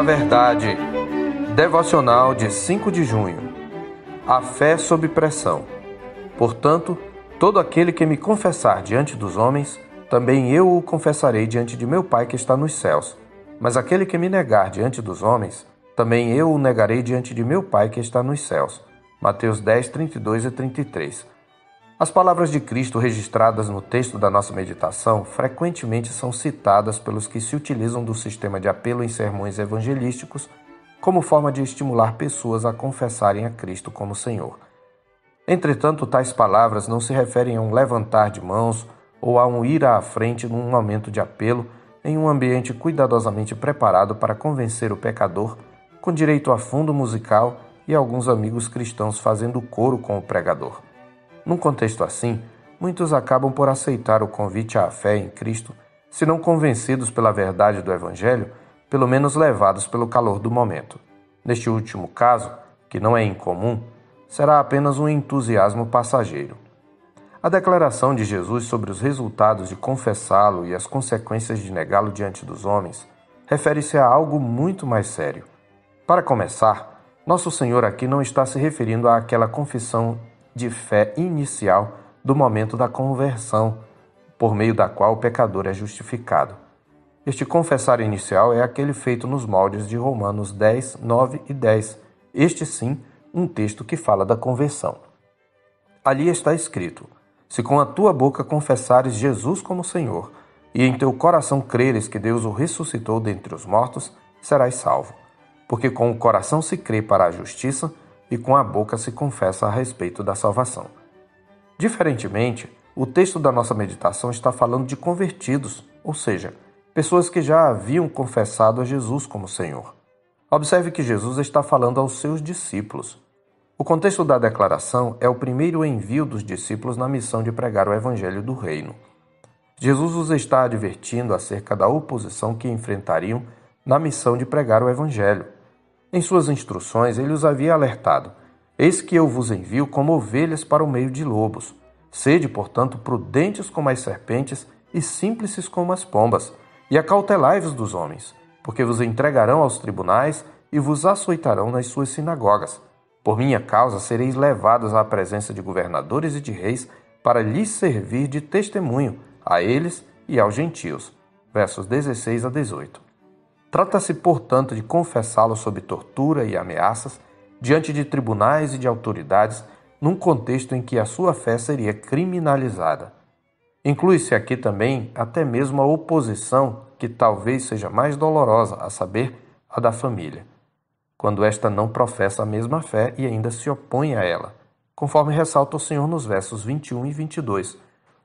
da Verdade. Devocional de 5 de junho. A fé sob pressão. Portanto, todo aquele que me confessar diante dos homens, também eu o confessarei diante de meu Pai que está nos céus. Mas aquele que me negar diante dos homens, também eu o negarei diante de meu Pai que está nos céus. Mateus 10, 32 e 33. As palavras de Cristo registradas no texto da nossa meditação frequentemente são citadas pelos que se utilizam do sistema de apelo em sermões evangelísticos como forma de estimular pessoas a confessarem a Cristo como Senhor. Entretanto, tais palavras não se referem a um levantar de mãos ou a um ir à frente num momento de apelo em um ambiente cuidadosamente preparado para convencer o pecador, com direito a fundo musical e alguns amigos cristãos fazendo coro com o pregador. Num contexto assim, muitos acabam por aceitar o convite à fé em Cristo, se não convencidos pela verdade do Evangelho, pelo menos levados pelo calor do momento. Neste último caso, que não é incomum, será apenas um entusiasmo passageiro. A declaração de Jesus sobre os resultados de confessá-lo e as consequências de negá-lo diante dos homens refere-se a algo muito mais sério. Para começar, nosso Senhor aqui não está se referindo àquela confissão de fé inicial do momento da conversão, por meio da qual o pecador é justificado. Este confessar inicial é aquele feito nos moldes de Romanos 10, 9 e 10. Este sim, um texto que fala da conversão. Ali está escrito: Se com a tua boca confessares Jesus como Senhor, e em teu coração creres que Deus o ressuscitou dentre os mortos, serás salvo. Porque com o coração se crê para a justiça, e com a boca se confessa a respeito da salvação. Diferentemente, o texto da nossa meditação está falando de convertidos, ou seja, pessoas que já haviam confessado a Jesus como Senhor. Observe que Jesus está falando aos seus discípulos. O contexto da declaração é o primeiro envio dos discípulos na missão de pregar o Evangelho do Reino. Jesus os está advertindo acerca da oposição que enfrentariam na missão de pregar o Evangelho. Em suas instruções, ele os havia alertado: Eis que eu vos envio como ovelhas para o meio de lobos. Sede, portanto, prudentes como as serpentes e simples como as pombas, e acautelai-vos dos homens, porque vos entregarão aos tribunais e vos açoitarão nas suas sinagogas. Por minha causa sereis levados à presença de governadores e de reis para lhes servir de testemunho a eles e aos gentios. Versos 16 a 18. Trata-se, portanto, de confessá-lo sob tortura e ameaças diante de tribunais e de autoridades, num contexto em que a sua fé seria criminalizada. Inclui-se aqui também até mesmo a oposição, que talvez seja mais dolorosa, a saber, a da família, quando esta não professa a mesma fé e ainda se opõe a ela, conforme ressalta o Senhor nos versos 21 e 22.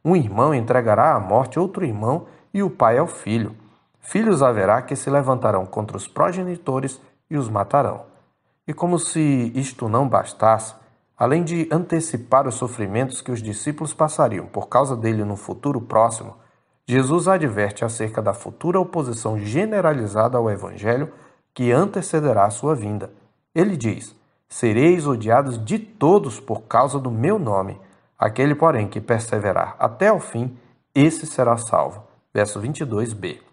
Um irmão entregará à morte outro irmão e o pai ao filho filhos haverá que se levantarão contra os progenitores e os matarão. E como se isto não bastasse, além de antecipar os sofrimentos que os discípulos passariam por causa dele no futuro próximo, Jesus adverte acerca da futura oposição generalizada ao Evangelho que antecederá a sua vinda. Ele diz: Sereis odiados de todos por causa do meu nome. Aquele, porém, que perseverar até o fim, esse será salvo. Verso 22b.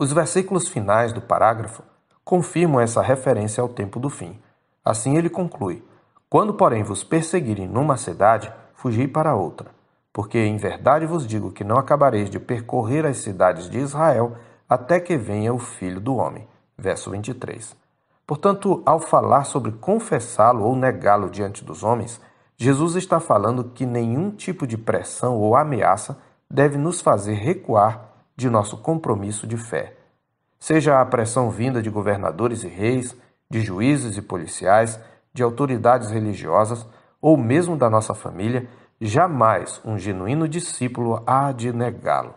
Os versículos finais do parágrafo confirmam essa referência ao tempo do fim. Assim ele conclui: Quando, porém, vos perseguirem numa cidade, fugi para outra. Porque em verdade vos digo que não acabareis de percorrer as cidades de Israel até que venha o Filho do Homem. Verso 23. Portanto, ao falar sobre confessá-lo ou negá-lo diante dos homens, Jesus está falando que nenhum tipo de pressão ou ameaça deve nos fazer recuar de nosso compromisso de fé. Seja a pressão vinda de governadores e reis, de juízes e policiais, de autoridades religiosas ou mesmo da nossa família, jamais um genuíno discípulo há de negá-lo.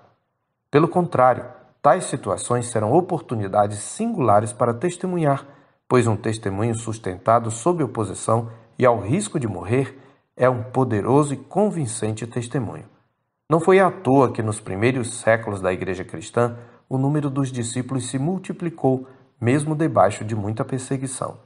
Pelo contrário, tais situações serão oportunidades singulares para testemunhar, pois um testemunho sustentado sob oposição e ao risco de morrer é um poderoso e convincente testemunho. Não foi à toa que nos primeiros séculos da Igreja cristã o número dos discípulos se multiplicou, mesmo debaixo de muita perseguição.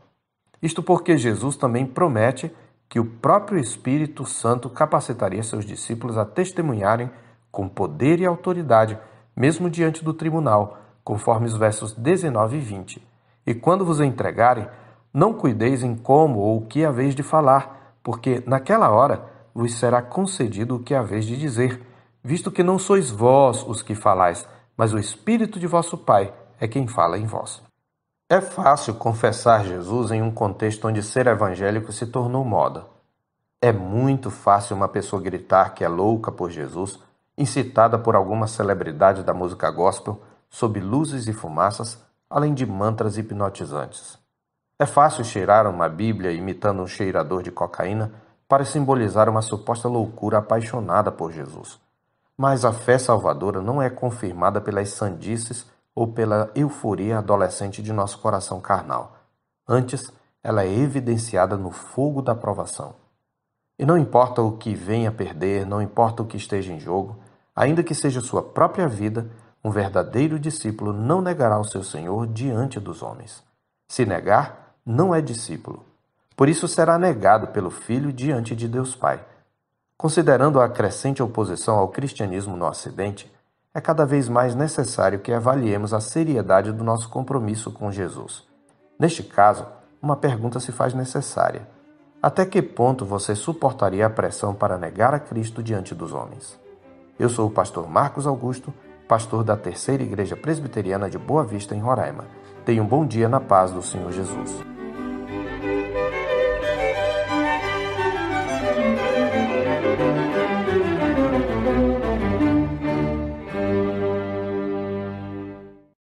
Isto porque Jesus também promete que o próprio Espírito Santo capacitaria seus discípulos a testemunharem com poder e autoridade, mesmo diante do tribunal, conforme os versos 19 e 20. E quando vos entregarem, não cuideis em como ou o que haveis de falar, porque naquela hora vos será concedido o que haveis de dizer, visto que não sois vós os que falais, mas o Espírito de vosso Pai é quem fala em vós. É fácil confessar Jesus em um contexto onde ser evangélico se tornou moda. É muito fácil uma pessoa gritar que é louca por Jesus, incitada por alguma celebridade da música gospel, sob luzes e fumaças, além de mantras hipnotizantes. É fácil cheirar uma Bíblia imitando um cheirador de cocaína para simbolizar uma suposta loucura apaixonada por Jesus. Mas a fé salvadora não é confirmada pelas sandices ou pela euforia adolescente de nosso coração carnal. Antes, ela é evidenciada no fogo da provação. E não importa o que venha a perder, não importa o que esteja em jogo, ainda que seja sua própria vida, um verdadeiro discípulo não negará o seu Senhor diante dos homens. Se negar, não é discípulo. Por isso será negado pelo Filho diante de Deus Pai. Considerando a crescente oposição ao cristianismo no Ocidente, é cada vez mais necessário que avaliemos a seriedade do nosso compromisso com Jesus. Neste caso, uma pergunta se faz necessária: Até que ponto você suportaria a pressão para negar a Cristo diante dos homens? Eu sou o pastor Marcos Augusto, pastor da Terceira Igreja Presbiteriana de Boa Vista, em Roraima. Tenha um bom dia na paz do Senhor Jesus.